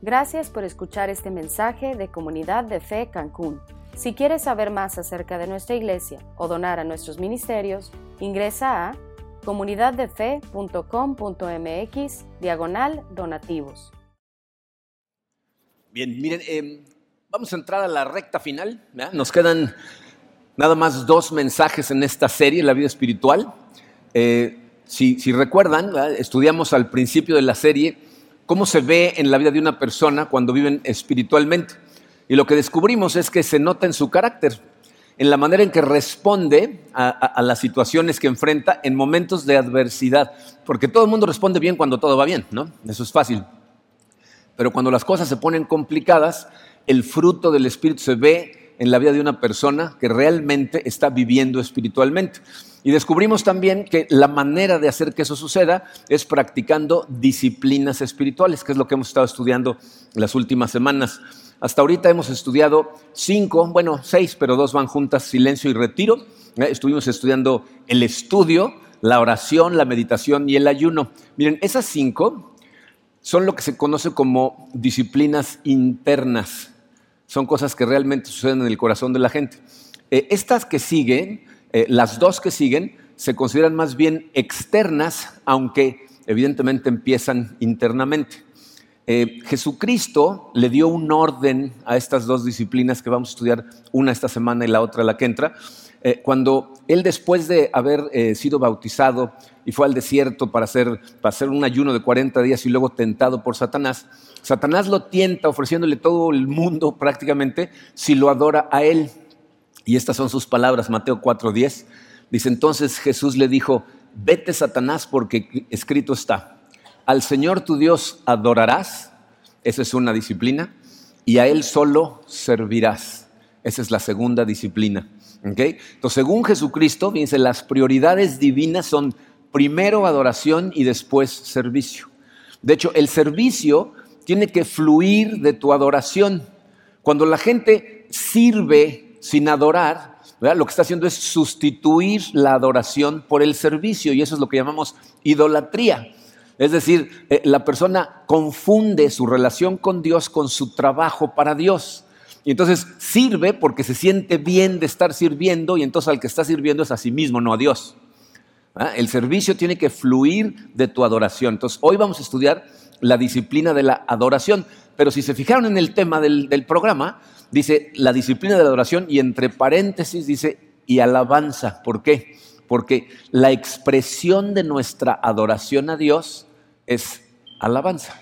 Gracias por escuchar este mensaje de Comunidad de Fe Cancún. Si quieres saber más acerca de nuestra iglesia o donar a nuestros ministerios, ingresa a comunidaddefe.com.mx diagonal donativos. Bien, miren, eh, vamos a entrar a la recta final. Nos quedan nada más dos mensajes en esta serie, la vida espiritual. Eh, si, recuerdan, estudiamos al principio de la serie cómo se ve en la vida de una persona cuando viven espiritualmente. Y lo que descubrimos es que se nota en su carácter, en la manera en que responde a, las situaciones que enfrenta en momentos de adversidad. Porque todo el mundo responde bien cuando todo va bien, ¿no? Eso es fácil. Pero cuando las cosas se ponen complicadas, el fruto del Espíritu se ve en la vida de una persona que realmente está viviendo espiritualmente. Y descubrimos también que la manera de hacer que eso suceda es practicando disciplinas espirituales, que es lo que hemos estado estudiando las últimas semanas. Hasta ahorita hemos estudiado cinco, bueno, seis, pero dos van juntas, silencio y retiro. Eh, estuvimos estudiando el estudio, la oración, la meditación y el ayuno. Miren, esas cinco son lo que se conoce como disciplinas internas. Son cosas que realmente suceden en el corazón de la gente. Eh, estas que siguen eh, las dos que siguen se consideran más bien externas, aunque evidentemente empiezan internamente. Eh, Jesucristo le dio un orden a estas dos disciplinas que vamos a estudiar, una esta semana y la otra la que entra, eh, cuando él después de haber sido bautizado y fue al desierto para hacer, para hacer un ayuno de 40 días y luego tentado por Satanás, Satanás lo tienta ofreciéndole todo el mundo prácticamente si lo adora a él. Y estas son sus palabras, Mateo 4:10. Dice entonces Jesús le dijo, vete Satanás porque escrito está, al Señor tu Dios adorarás, esa es una disciplina, y a Él solo servirás. Esa es la segunda disciplina. Entonces, según Jesucristo, fíjense, las prioridades divinas son primero adoración y después servicio. De hecho, el servicio tiene que fluir de tu adoración. Cuando la gente sirve sin adorar, lo que está haciendo es sustituir la adoración por el servicio y eso es lo que llamamos idolatría. Es decir, eh, la persona confunde su relación con Dios con su trabajo para Dios. Y entonces sirve porque se siente bien de estar sirviendo y entonces al que está sirviendo es a sí mismo, no a Dios. El servicio tiene que fluir de tu adoración. Entonces hoy vamos a estudiar la disciplina de la adoración. Pero si se fijaron en el tema del, del programa, dice la disciplina de la adoración y entre paréntesis dice y alabanza. ¿Por qué? Porque la expresión de nuestra adoración a Dios es alabanza.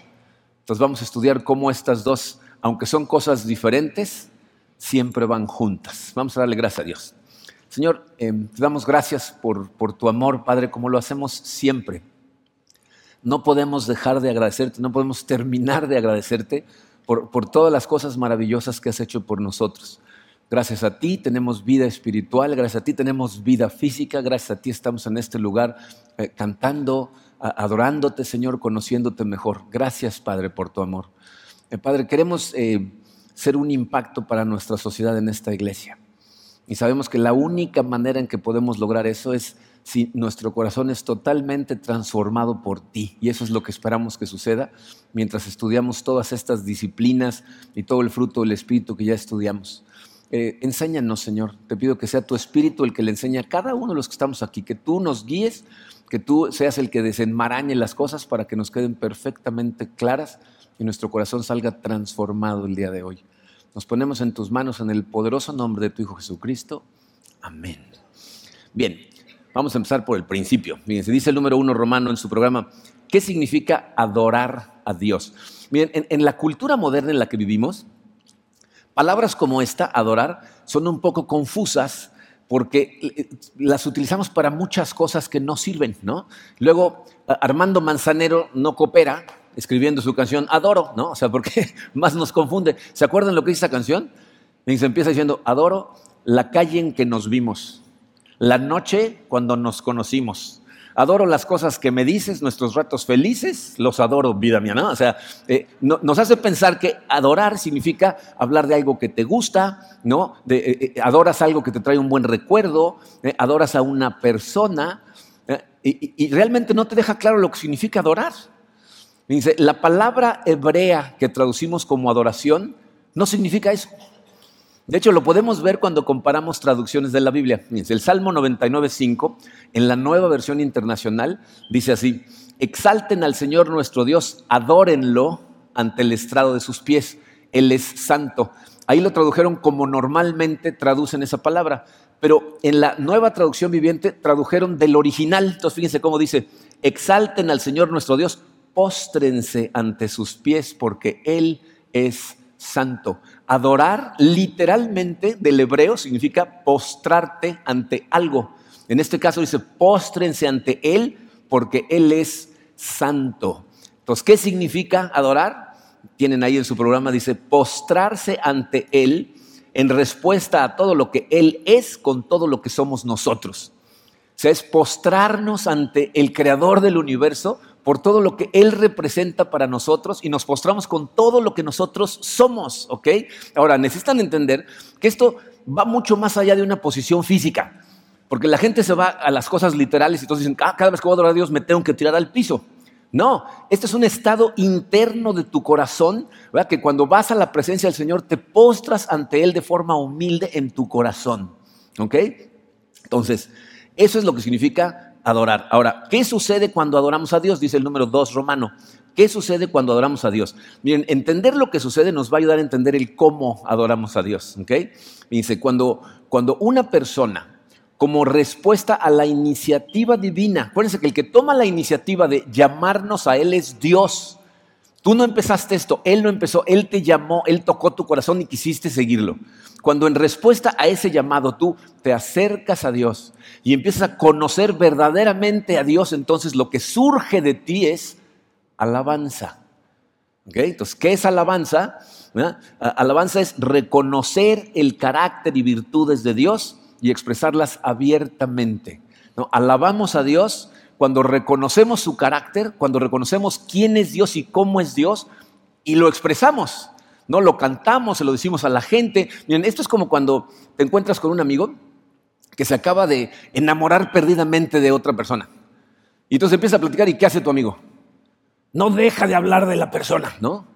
Entonces vamos a estudiar cómo estas dos, aunque son cosas diferentes, siempre van juntas. Vamos a darle gracias a Dios. Señor, eh, te damos gracias por, por tu amor, Padre, como lo hacemos siempre. No podemos dejar de agradecerte, no podemos terminar de agradecerte por, todas las cosas maravillosas que has hecho por nosotros. Gracias a ti tenemos vida espiritual, gracias a ti tenemos vida física, gracias a ti estamos en este lugar eh, cantando, adorándote, Señor, conociéndote mejor. Gracias, Padre, por tu amor. Eh, Padre, queremos eh, ser un impacto para nuestra sociedad en esta iglesia. Y sabemos que la única manera en que podemos lograr eso es si nuestro corazón es totalmente transformado por ti. Y eso es lo que esperamos que suceda mientras estudiamos todas estas disciplinas y todo el fruto del Espíritu que ya estudiamos. Eh, enséñanos, Señor. Te pido que sea tu Espíritu el que le enseñe a cada uno de los que estamos aquí, que tú nos guíes, que tú seas el que desenmarañe las cosas para que nos queden perfectamente claras y nuestro corazón salga transformado el día de hoy. Nos ponemos en tus manos en el poderoso nombre de tu Hijo Jesucristo. Amén. Bien, Vamos a empezar por el principio. Fíjense, dice el número uno romano en su programa, ¿qué significa adorar a Dios? Miren, en, en la cultura moderna en la que vivimos, palabras como esta, adorar, son un poco confusas porque eh, las utilizamos para muchas cosas que no sirven, ¿no? Luego, Armando Manzanero no coopera escribiendo su canción Adoro, ¿no? O sea, porque más nos confunde. ¿Se acuerdan lo que dice esa canción? Y se empieza diciendo, adoro la calle en que nos vimos la noche cuando nos conocimos. Adoro las cosas que me dices, nuestros ratos felices, los adoro, vida mía, ¿no? O sea, eh, nos hace pensar que adorar significa hablar de algo que te gusta, ¿no? Eh, eh, adoras algo que te trae un buen recuerdo, adoras a una persona, y, y realmente no te deja claro lo que significa adorar. Dice, la palabra hebrea que traducimos como adoración no significa eso. De hecho, lo podemos ver cuando comparamos traducciones de la Biblia. el Salmo 99.5, en la nueva versión internacional, dice así, exalten al Señor nuestro Dios, adórenlo ante el estrado de sus pies, Él es santo. Ahí lo tradujeron como normalmente traducen esa palabra, pero en la nueva traducción viviente tradujeron del original. Entonces fíjense cómo dice, exalten al Señor nuestro Dios, póstrense ante sus pies porque Él es santo. Adorar literalmente del hebreo significa postrarte ante algo. En este caso dice, póstrense ante Él porque Él es santo. Entonces, ¿qué significa adorar? Tienen ahí en su programa, dice, postrarse ante Él en respuesta a todo lo que Él es con todo lo que somos nosotros. O sea, es postrarnos ante el creador del universo por todo lo que Él representa para nosotros y nos postramos con todo lo que nosotros somos, ¿ok? Ahora, necesitan entender que esto va mucho más allá de una posición física, porque la gente se va a las cosas literales y entonces dicen, ah, cada vez que voy a adorar a Dios me tengo que tirar al piso. No, este es un estado interno de tu corazón, ¿verdad? que cuando vas a la presencia del Señor te postras ante Él de forma humilde en tu corazón, ¿ok? Entonces, eso es lo que significa adorar. Ahora, ¿qué sucede cuando adoramos a Dios? Dice el número 2 romano. ¿Qué sucede cuando adoramos a Dios? Miren, entender lo que sucede nos va a ayudar a entender el cómo adoramos a Dios. ¿ok? Dice, cuando, cuando una persona, como respuesta a la iniciativa divina, acuérdense que el que toma la iniciativa de llamarnos a Él es Dios. Tú no empezaste esto, Él no empezó, Él te llamó, Él tocó tu corazón y quisiste seguirlo. Cuando en respuesta a ese llamado tú te acercas a Dios y empiezas a conocer verdaderamente a Dios, entonces lo que surge de ti es alabanza. Entonces, ¿qué es alabanza? Alabanza es reconocer el carácter y virtudes de Dios y expresarlas abiertamente. Alabamos a Dios cuando reconocemos su carácter, cuando reconocemos quién es Dios y cómo es Dios y lo expresamos. No lo cantamos, se lo decimos a la gente. Miren, esto es como cuando te encuentras con un amigo que se acaba de enamorar perdidamente de otra persona. Y entonces empieza a platicar y ¿qué hace tu amigo? No deja de hablar de la persona, ¿no?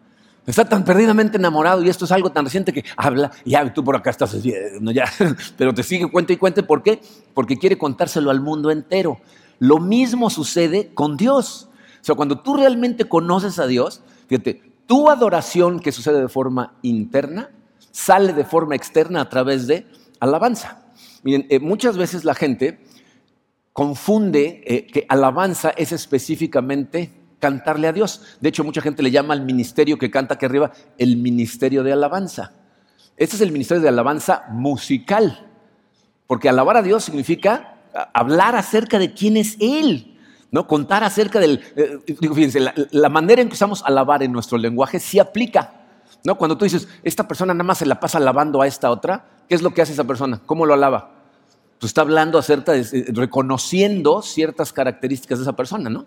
Está tan perdidamente enamorado y esto es algo tan reciente que habla, ya tú por acá estás, no, ya, pero te sigue cuenta y cuente. ¿Por qué? Porque quiere contárselo al mundo entero. Lo mismo sucede con Dios. O sea, cuando tú realmente conoces a Dios, fíjate, tu adoración que sucede de forma interna sale de forma externa a través de alabanza. Miren, eh, muchas veces la gente confunde eh, que alabanza es específicamente cantarle a Dios. De hecho, mucha gente le llama al ministerio que canta aquí arriba el ministerio de alabanza. Este es el ministerio de alabanza musical, porque alabar a Dios significa hablar acerca de quién es Él. ¿no? Contar acerca del, eh, fíjense, la, manera en que usamos alabar en nuestro lenguaje sí aplica, ¿no? Cuando tú dices, esta persona nada más se la pasa alabando a esta otra, ¿qué es lo que hace esa persona? ¿Cómo lo alaba? Pues está hablando acerca de, eh, reconociendo ciertas características de esa persona, ¿no?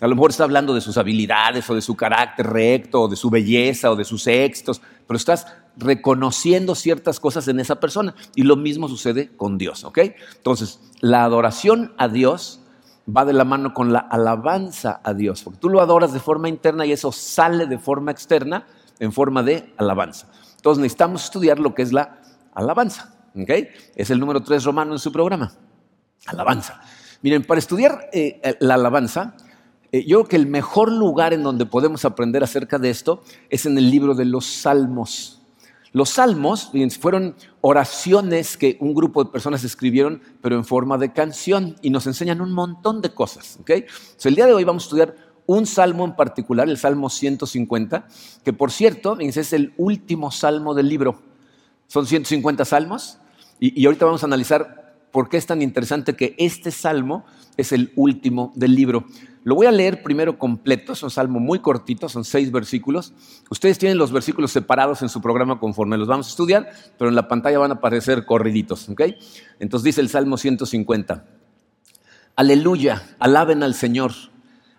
A lo mejor está hablando de sus habilidades o de su carácter recto o de su belleza o de sus éxitos, pero estás reconociendo ciertas cosas en esa persona. Y lo mismo sucede con Dios, ¿ok? Entonces, la adoración a Dios va de la mano con la alabanza a Dios, porque tú lo adoras de forma interna y eso sale de forma externa en forma de alabanza. Entonces necesitamos estudiar lo que es la alabanza. ¿okay? Es el número 3 romano en su programa. Alabanza. Miren, para estudiar eh, la alabanza, eh, yo creo que el mejor lugar en donde podemos aprender acerca de esto es en el libro de los Salmos. Los salmos fueron oraciones que un grupo de personas escribieron, pero en forma de canción, y nos enseñan un montón de cosas. el día de hoy vamos a estudiar un salmo en particular, el Salmo 150, que por cierto es el último salmo del libro. Son 150 salmos, y, y ahorita vamos a analizar por qué es tan interesante que este salmo es el último del libro. Lo voy a leer primero completo, es un salmo muy cortito, son seis versículos. Ustedes tienen los versículos separados en su programa conforme los vamos a estudiar, pero en la pantalla van a aparecer corriditos, ¿ok? Entonces dice el Salmo 150, Aleluya, alaben al Señor,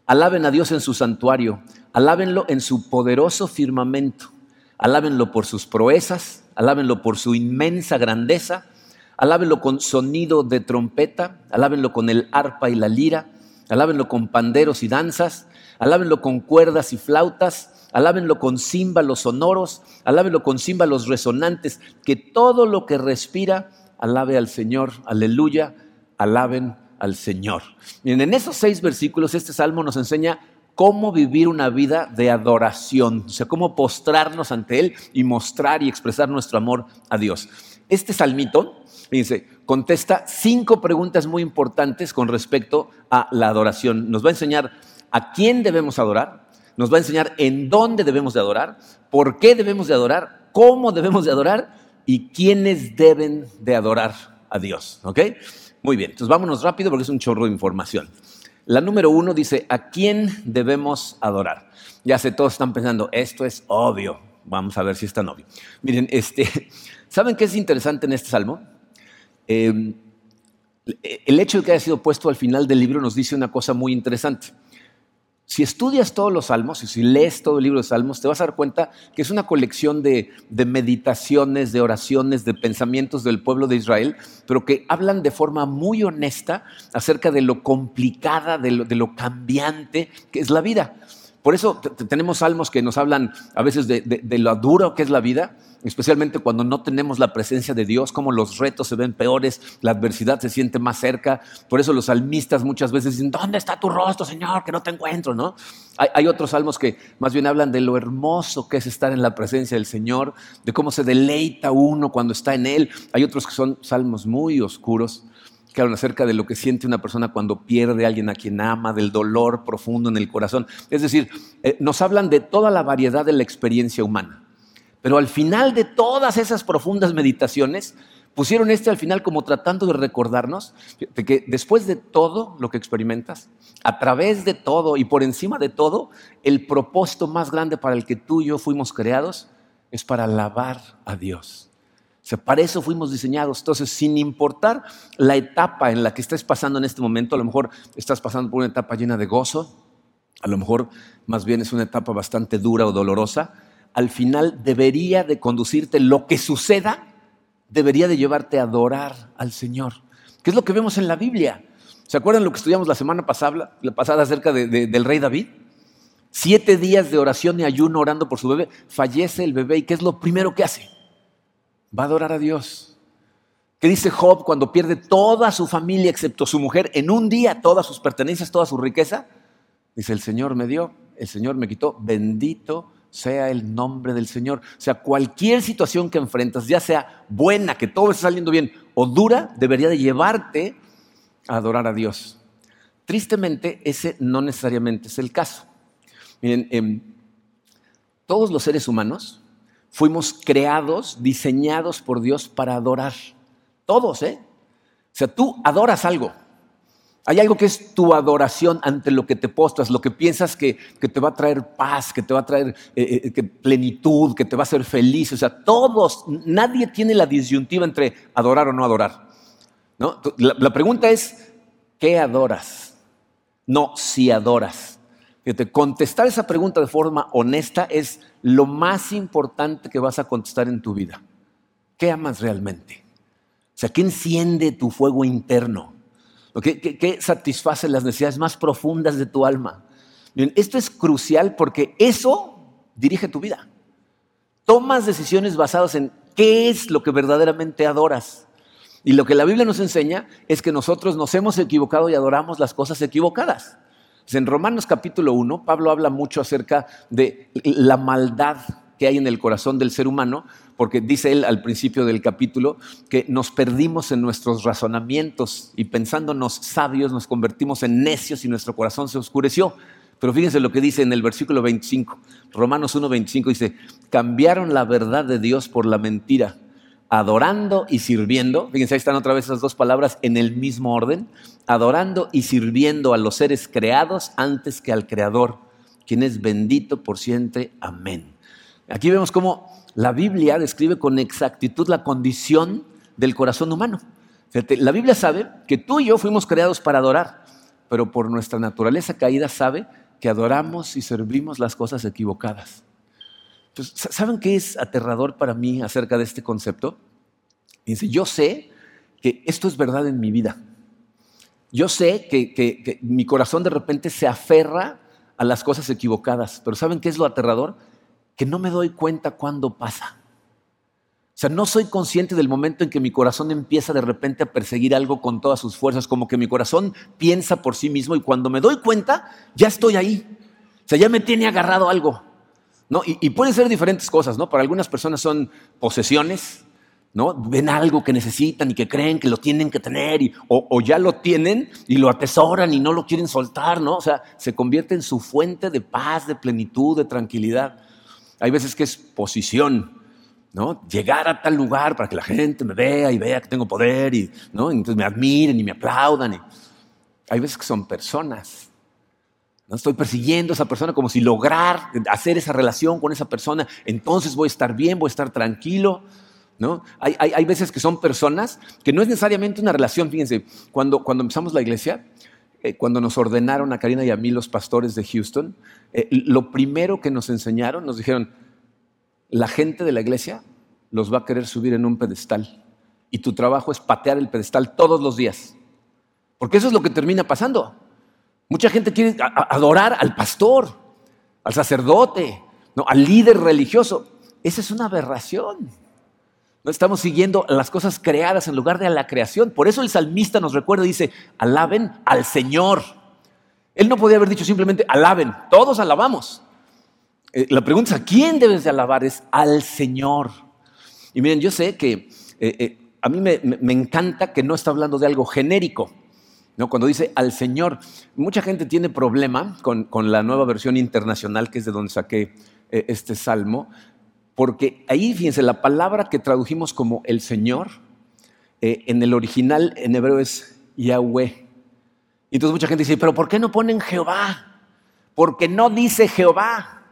alaben a Dios en su santuario, alábenlo en su poderoso firmamento, alábenlo por sus proezas, alábenlo por su inmensa grandeza, alábenlo con sonido de trompeta, alábenlo con el arpa y la lira, alábenlo con panderos y danzas, alábenlo con cuerdas y flautas, alábenlo con címbalos sonoros, alábenlo con címbalos resonantes, que todo lo que respira alabe al Señor, aleluya, alaben al Señor. Miren, en esos seis versículos este salmo nos enseña cómo vivir una vida de adoración, o sea, cómo postrarnos ante Él y mostrar y expresar nuestro amor a Dios. Este salmito, fíjense, contesta cinco preguntas muy importantes con respecto a la adoración. Nos va a enseñar a quién debemos adorar, nos va a enseñar en dónde debemos de adorar, por qué debemos de adorar, cómo debemos de adorar y quiénes deben de adorar a Dios. ¿Ok? Muy bien, entonces vámonos rápido porque es un chorro de información. La número uno dice, ¿a quién debemos adorar? Ya sé, todos están pensando, esto es obvio. Vamos a ver si es tan obvio. Miren, este, ¿saben qué es interesante en este salmo? Em, el hecho de que haya sido puesto al final del libro nos dice una cosa muy interesante. Si estudias todos los salmos y si lees todo el libro de salmos, te vas a dar cuenta que es una colección de, meditaciones, de oraciones, de pensamientos del pueblo de Israel, pero que hablan de forma muy honesta acerca de lo complicada, de lo cambiante que es la vida. Por eso tenemos salmos que nos hablan a veces de, lo duro que es la vida, especialmente cuando no tenemos la presencia de Dios, como los retos se ven peores, la adversidad se siente más cerca. Por eso los salmistas muchas veces dicen, ¿dónde está tu rostro, Señor? Que no te encuentro, ¿no? Hay, hay otros salmos que más bien hablan de lo hermoso que es estar en la presencia del Señor, de cómo se deleita uno cuando está en Él. Hay otros que son salmos muy oscuros que hablan acerca de lo que siente una persona cuando pierde a alguien a quien ama, del dolor profundo en el corazón. Es decir, eh, nos hablan de toda la variedad de la experiencia humana. Pero al final de todas esas profundas meditaciones, pusieron este al final como tratando de recordarnos de que después de todo lo que experimentas, a través de todo y por encima de todo, el propósito más grande para el que tú y yo fuimos creados es para alabar a Dios sea, para eso fuimos diseñados. Entonces, sin importar la etapa en la que estés pasando en este momento, a lo mejor estás pasando por una etapa llena de gozo, a lo mejor más bien es una etapa bastante dura o dolorosa, al final debería de conducirte lo que suceda, debería de llevarte a adorar al Señor. ¿Qué es lo que vemos en la Biblia? ¿Se acuerdan lo que estudiamos la semana pasada, la pasada acerca del rey David? Siete días de oración y ayuno orando por su bebé. Fallece el bebé y ¿qué es lo primero que hace? Va a adorar a Dios. ¿Qué dice Job cuando pierde toda su familia excepto su mujer en un día, todas sus pertenencias, toda su riqueza? Dice, el Señor me dio, el Señor me quitó, bendito sea el nombre del Señor. O sea, cualquier situación que enfrentas, ya sea buena, que todo esté saliendo bien, o dura, debería de llevarte a adorar a Dios. Tristemente, ese no necesariamente es el caso. Miren, em, todos los seres humanos fuimos creados, diseñados por Dios para adorar. Todos, ¿eh? O sea, tú adoras algo. Hay algo que es tu adoración ante lo que te postras, lo que piensas que, te va a traer paz, que te va a traer eh, eh, plenitud, que te va a hacer feliz. O sea, todos, nadie tiene la disyuntiva entre adorar o no adorar. ¿no? la pregunta es, ¿qué adoras? No si adoras. Fíjate, contestar esa pregunta de forma honesta es lo más importante que vas a contestar en tu vida. ¿Qué amas realmente? O sea, ¿qué enciende tu fuego interno? ¿Qué, qué, satisface las necesidades más profundas de tu alma? esto es crucial porque eso dirige tu vida. Tomas decisiones basadas en qué es lo que verdaderamente adoras. Y lo que la Biblia nos enseña es que nosotros nos hemos equivocado y adoramos las cosas equivocadas. En Romanos capítulo 1, Pablo habla mucho acerca de la maldad que hay en el corazón del ser humano, porque dice él al principio del capítulo que nos perdimos en nuestros razonamientos y pensándonos sabios nos convertimos en necios y nuestro corazón se oscureció. Pero fíjense lo que dice en el versículo 25, Romanos 1, 25 dice, cambiaron la verdad de Dios por la mentira adorando y sirviendo, fíjense, ahí están otra vez esas dos palabras en el mismo orden, adorando y sirviendo a los seres creados antes que al Creador, quien es bendito por siempre. Amén. Aquí vemos cómo la Biblia describe con exactitud la condición del corazón humano. la Biblia sabe que tú y yo fuimos creados para adorar, pero por nuestra naturaleza caída sabe que adoramos y servimos las cosas equivocadas. ¿Saben qué es aterrador para mí acerca de este concepto? Dice, yo sé que esto es verdad en mi vida. Yo sé que, mi corazón de repente se aferra a las cosas equivocadas. Pero ¿saben qué es lo aterrador? Que no me doy cuenta cuándo pasa. O sea, no soy consciente del momento en que mi corazón empieza de repente a perseguir algo con todas sus fuerzas, como que mi corazón piensa por sí mismo y cuando me doy cuenta, ya estoy ahí. O sea, ya me tiene agarrado algo. ¿No? Y, y pueden ser diferentes cosas, ¿no? Para algunas personas son posesiones, ¿no? Ven algo que necesitan y que creen que lo tienen que tener, o, o, ya lo tienen y lo atesoran y no lo quieren soltar, ¿no? O sea, se convierte en su fuente de paz, de plenitud, de tranquilidad. Hay veces que es posición, ¿no? Llegar a tal lugar para que la gente me vea y vea que tengo poder y, ¿no? entonces me admiren y me aplaudan. Y... Hay veces que son personas. ¿No? Estoy persiguiendo a esa persona como si lograr hacer esa relación con esa persona, entonces voy a estar bien, voy a estar tranquilo. ¿no? Hay, hay, hay veces que son personas que no es necesariamente una relación. Fíjense, cuando, cuando empezamos la iglesia, eh, cuando nos ordenaron a Karina y a mí los pastores de Houston, eh, lo primero que nos enseñaron, nos dijeron, la gente de la iglesia los va a querer subir en un pedestal y tu trabajo es patear el pedestal todos los días. Porque eso es lo que termina pasando. Mucha gente quiere adorar al pastor, al sacerdote, ¿no? al líder religioso. Esa es una aberración. No estamos siguiendo las cosas creadas en lugar de a la creación. Por eso el salmista nos recuerda y dice, alaben al Señor. Él no podía haber dicho simplemente alaben, todos alabamos. Eh, la pregunta es, ¿a quién debes de alabar? Es al Señor. Y miren, yo sé que eh, eh, a mí me, me, encanta que no está hablando de algo genérico. ¿No? Cuando dice al Señor, mucha gente tiene problema con, con, la nueva versión internacional, que es de donde saqué este salmo, porque ahí, fíjense, la palabra que tradujimos como el Señor, en el original en hebreo es Yahweh. Y entonces mucha gente dice, pero ¿por qué no ponen Jehová? Porque no dice Jehová.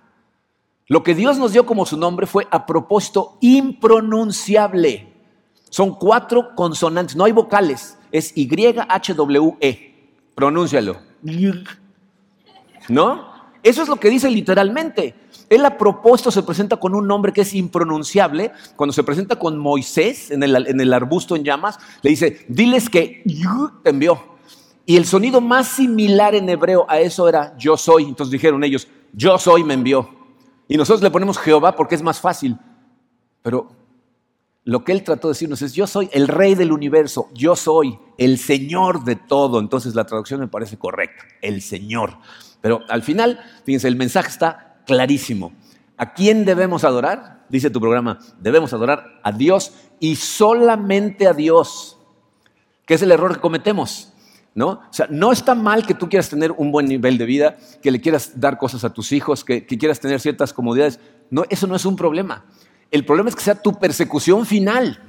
Lo que Dios nos dio como su nombre fue a propósito impronunciable. Son cuatro consonantes, no hay vocales. Es Y-H-W-E. Pronúncialo. ¿No? Eso es lo que dice literalmente. Él a propósito se presenta con un nombre que es impronunciable. Cuando se presenta con Moisés en el, en el arbusto en llamas, le dice, diles que te envió. Y el sonido más similar en hebreo a eso era yo soy. Entonces dijeron ellos, yo soy me envió. Y nosotros le ponemos Jehová porque es más fácil. Pero lo que él trató de decirnos es, yo soy el rey del universo, yo soy el Señor de todo. Entonces la traducción me parece correcta, el Señor. Pero al final, fíjense, el mensaje está clarísimo. ¿A quién debemos adorar? Dice tu programa, debemos adorar a Dios y solamente a Dios, que es el error que cometemos. ¿No? O sea, no está mal que tú quieras tener un buen nivel de vida, que le quieras dar cosas a tus hijos, que, que, quieras tener ciertas comodidades. No, eso no es un problema. El problema es que sea tu persecución final.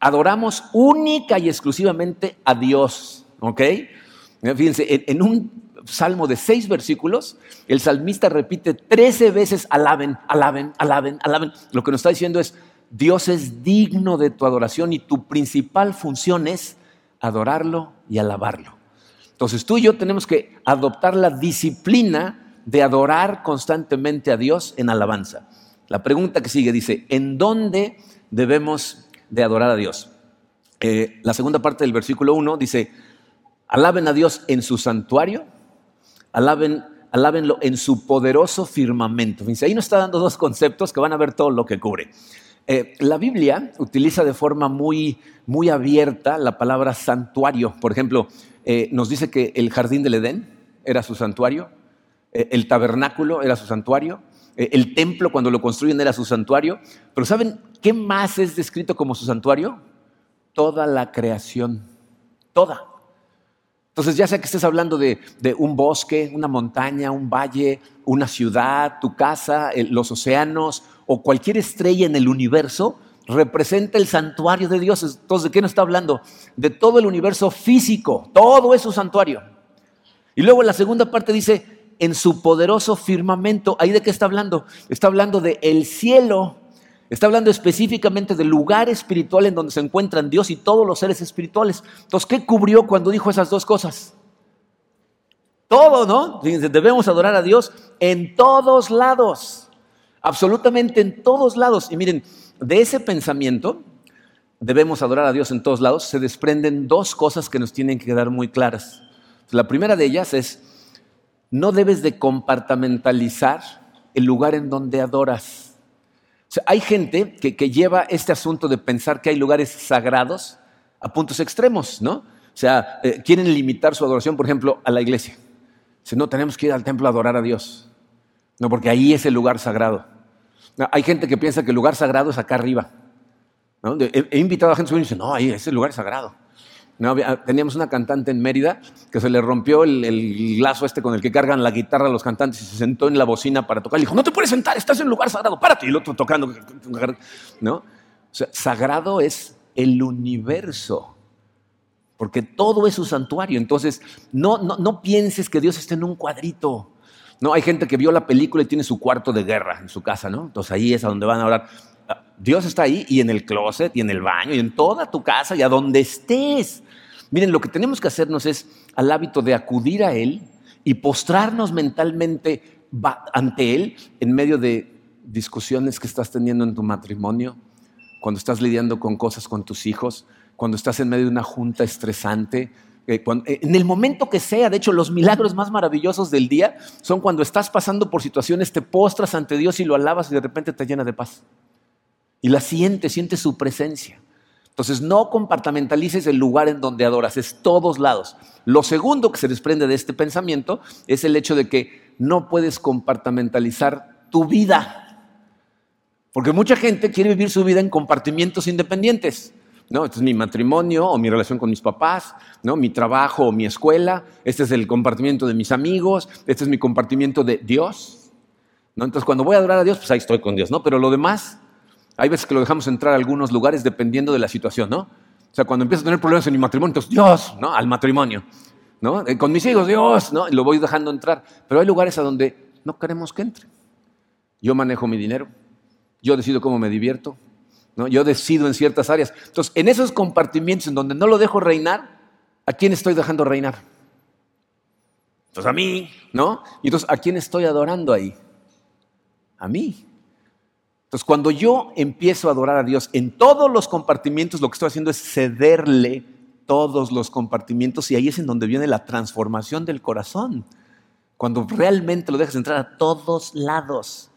Adoramos única y exclusivamente a Dios. ¿Ok? Fíjense, en, en un salmo de seis versículos, el salmista repite trece veces alaben, alaben, alaben, alaben. Lo que nos está diciendo es, Dios es digno de tu adoración y tu principal función es adorarlo y alabarlo. Entonces tú y yo tenemos que adoptar la disciplina de adorar constantemente a Dios en alabanza. La pregunta que sigue dice, ¿en dónde debemos de adorar a Dios? Eh, la segunda parte del versículo 1 dice, alaben a Dios en su santuario, alaben, alábenlo en su poderoso firmamento. Fíjense, ahí nos está dando dos conceptos que van a ver todo lo que cubre. Eh, la Biblia utiliza de forma muy, muy abierta la palabra santuario. Por ejemplo, eh, nos dice que el jardín del Edén era su santuario, el tabernáculo era su santuario, el templo cuando lo construyen era su santuario. Pero ¿saben qué más es descrito como su santuario? Toda la creación, toda. Entonces, ya sea que estés hablando de, un bosque, una montaña, un valle, una ciudad, tu casa, los océanos o cualquier estrella en el universo, representa el santuario de Dios. Entonces, ¿de qué nos está hablando? De todo el universo físico, todo es su santuario. Y luego en la segunda parte dice, en su poderoso firmamento, ¿ahí de qué está hablando? Está hablando de el cielo, está hablando específicamente del lugar espiritual en donde se encuentran Dios y todos los seres espirituales. Entonces, ¿qué cubrió cuando dijo esas dos cosas? Todo, ¿no? Debemos adorar a Dios en todos lados, absolutamente en todos lados. Y miren, de ese pensamiento, debemos adorar a Dios en todos lados, se desprenden dos cosas que nos tienen que quedar muy claras. La primera de ellas es, no debes de compartamentalizar el lugar en donde adoras. hay gente que, lleva este asunto de pensar que hay lugares sagrados a puntos extremos, ¿no? O sea, eh, quieren limitar su adoración, por ejemplo, a la iglesia. Si no, tenemos que ir al templo a adorar a Dios. No, porque ahí es el lugar sagrado. hay gente que piensa que el lugar sagrado es acá arriba. He, invitado a gente que dice, no, ahí es el lugar sagrado. Teníamos una cantante en Mérida que se le rompió el, lazo este con el que cargan la guitarra a los cantantes y se sentó en la bocina para tocar. Le dijo, no te puedes sentar, estás en el lugar sagrado, párate. Y el otro tocando. ¿no? O sea, sagrado es el universo porque todo es su santuario. Entonces, no, no, no pienses que Dios está en un cuadrito. No, hay gente que vio la película y tiene su cuarto de guerra en su casa, ¿no? Entonces ahí es a donde van a orar. Dios está ahí y en el closet y en el baño y en toda tu casa y a donde estés. Miren, lo que tenemos que hacernos es al hábito de acudir a Él y postrarnos mentalmente ante Él en medio de discusiones que estás teniendo en tu matrimonio, cuando estás lidiando con cosas con tus hijos, cuando estás en medio de una junta estresante, eh, eh, en el momento que sea, de hecho, los milagros más maravillosos del día son cuando estás pasando por situaciones, te postras ante Dios y lo alabas y de repente te llena de paz. Y la sientes, sientes su presencia. Entonces, no compartamentalices el lugar en donde adoras, es todos lados. Lo segundo que se desprende de este pensamiento es el hecho de que no puedes compartamentalizar tu vida. Porque mucha gente quiere vivir su vida en compartimientos independientes. ¿no? Este es mi matrimonio o mi relación con mis papás, ¿no? Mi trabajo o mi escuela, este es el compartimiento de mis amigos, este es mi compartimiento de Dios, ¿no? Entonces cuando voy a adorar a Dios, pues ahí estoy con Dios, ¿no? Pero lo demás, hay veces que lo dejamos entrar a algunos lugares dependiendo de la situación, ¿no? O sea, cuando empiezo a tener problemas en mi matrimonio, entonces Dios, ¿no? Al matrimonio, ¿no? Eh, con mis hijos, Dios, ¿no? Y lo voy dejando entrar. Pero hay lugares a donde no queremos que entre. Yo manejo mi dinero, yo decido cómo me divierto, yo decido en ciertas áreas. Entonces, en esos compartimientos en donde no lo dejo reinar, ¿a quién estoy dejando reinar? Entonces a mí, ¿no? Y entonces, ¿a quién estoy adorando ahí? A mí. Entonces, cuando yo empiezo a adorar a Dios en todos los compartimientos, lo que estoy haciendo es cederle todos los compartimientos y ahí es en donde viene la transformación del corazón. Cuando realmente lo dejas entrar a todos lados.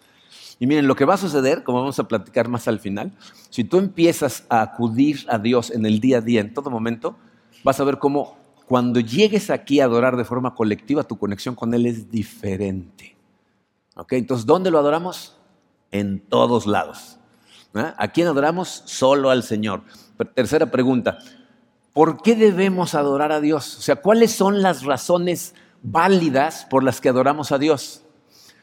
Y miren, lo que va a suceder, como vamos a platicar más al final, si tú empiezas a acudir a Dios en el día a día, en todo momento, vas a ver cómo cuando llegues aquí a adorar de forma colectiva, tu conexión con Él es diferente. ¿Ok? Entonces, ¿dónde lo adoramos? En todos lados. ¿A quién adoramos? Solo al Señor. Tercera pregunta, ¿por qué debemos adorar a Dios? O sea, ¿cuáles son las razones válidas por las que adoramos a Dios?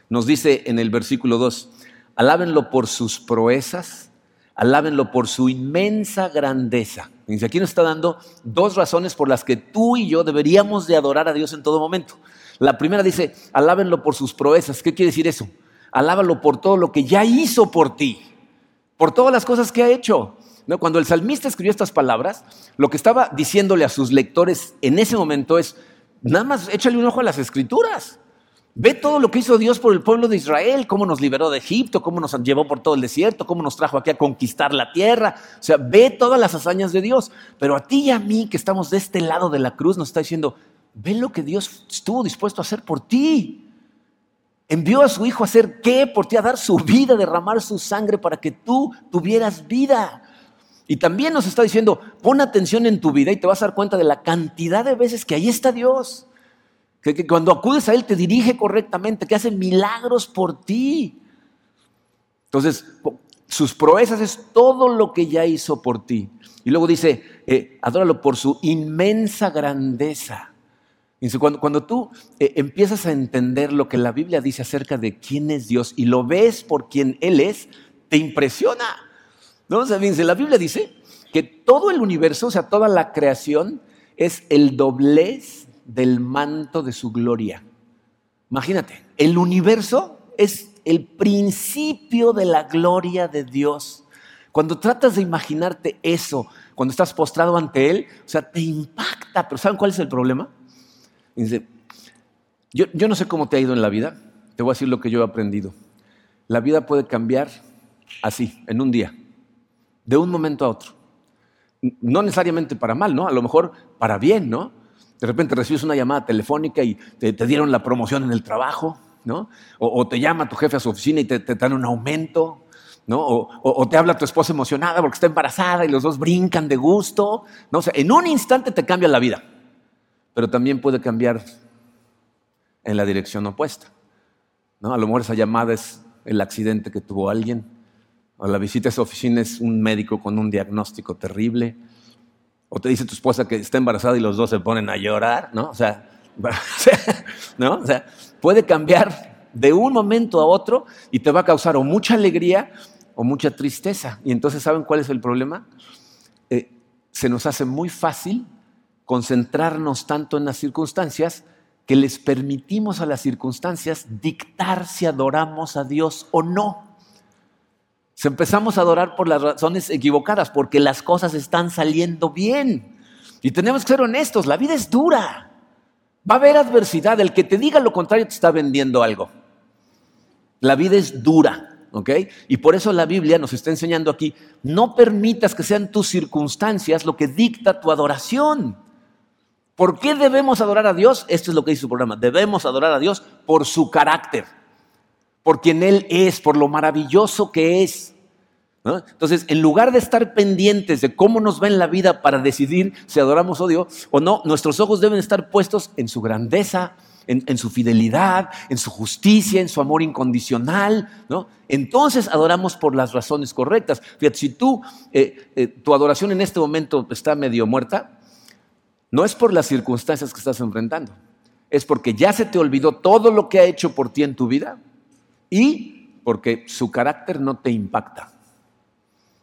Nos dice en el versículo 2, Alábenlo por sus proezas, alábenlo por su inmensa grandeza. Dice, aquí nos está dando dos razones por las que tú y yo deberíamos de adorar a Dios en todo momento. La primera dice, alábenlo por sus proezas. ¿Qué quiere decir eso? Alábalo por todo lo que ya hizo por ti, por todas las cosas que ha hecho. Cuando el salmista escribió estas palabras, lo que estaba diciéndole a sus lectores en ese momento es, nada más échale un ojo a las escrituras. Ve todo lo que hizo Dios por el pueblo de Israel, cómo nos liberó de Egipto, cómo nos llevó por todo el desierto, cómo nos trajo aquí a conquistar la tierra. O sea, ve todas las hazañas de Dios. Pero a ti y a mí, que estamos de este lado de la cruz, nos está diciendo, ve lo que Dios estuvo dispuesto a hacer por ti. Envió a su Hijo a hacer qué por ti, a dar su vida, a derramar su sangre para que tú tuvieras vida. Y también nos está diciendo, pon atención en tu vida y te vas a dar cuenta de la cantidad de veces que ahí está Dios que, cuando acudes a Él te dirige correctamente, que hace milagros por ti. Entonces, sus proezas es todo lo que ya hizo por ti. Y luego dice, eh, adóralo por su inmensa grandeza. Cuando, cuando, tú eh, empiezas a entender lo que la Biblia dice acerca de quién es Dios y lo ves por quien Él es, te impresiona. ¿No? O la Biblia dice que todo el universo, o sea, toda la creación, es el doblez del manto de su gloria. Imagínate, el universo es el principio de la gloria de Dios. Cuando tratas de imaginarte eso, cuando estás postrado ante Él, o sea, te impacta. Pero ¿saben cuál es el problema? Dice, yo, no sé cómo te ha ido en la vida, te voy a decir lo que yo he aprendido. La vida puede cambiar así, en un día, de un momento a otro. No necesariamente para mal, ¿no? A lo mejor para bien, ¿no? De repente recibes una llamada telefónica y te, dieron la promoción en el trabajo, ¿no? O, te llama tu jefe a su oficina y te, dan un aumento, ¿no? O, te habla tu esposa emocionada porque está embarazada y los dos brincan de gusto, ¿no? O sea, en un instante te cambia la vida, pero también puede cambiar en la dirección opuesta, ¿no? A lo mejor esa llamada es el accidente que tuvo alguien, o la visita a esa oficina es un médico con un diagnóstico terrible, o te dice tu esposa que está embarazada y los dos se ponen a llorar, ¿no? O sea, ¿no? Puede cambiar de un momento a otro y te va a causar o mucha alegría o mucha tristeza. Y entonces, ¿saben cuál es el problema? Eh, se nos hace muy fácil concentrarnos tanto en las circunstancias que les permitimos a las circunstancias dictar si adoramos a Dios o no. Si empezamos a adorar por las razones equivocadas, porque las cosas están saliendo bien. Y tenemos que ser honestos, la vida es dura. Va a haber adversidad, el que te diga lo contrario te está vendiendo algo. La vida es dura, ¿ok? Y por eso la Biblia nos está enseñando aquí, no permitas que sean tus circunstancias lo que dicta tu adoración. ¿Por qué debemos adorar a Dios? Esto es lo que dice su programa. Debemos adorar a Dios por su carácter por quien Él es, por lo maravilloso que es. Entonces, en lugar de estar pendientes de cómo nos va en la vida para decidir si adoramos a Dios o no, nuestros ojos deben estar puestos en su grandeza, en, su fidelidad, en su justicia, en su amor incondicional. ¿no? Entonces adoramos por las razones correctas. Fíjate, si tú, eh, eh, tu adoración en este momento está medio muerta, no es por las circunstancias que estás enfrentando, es porque ya se te olvidó todo lo que ha hecho por ti en tu vida y porque su carácter no te impacta.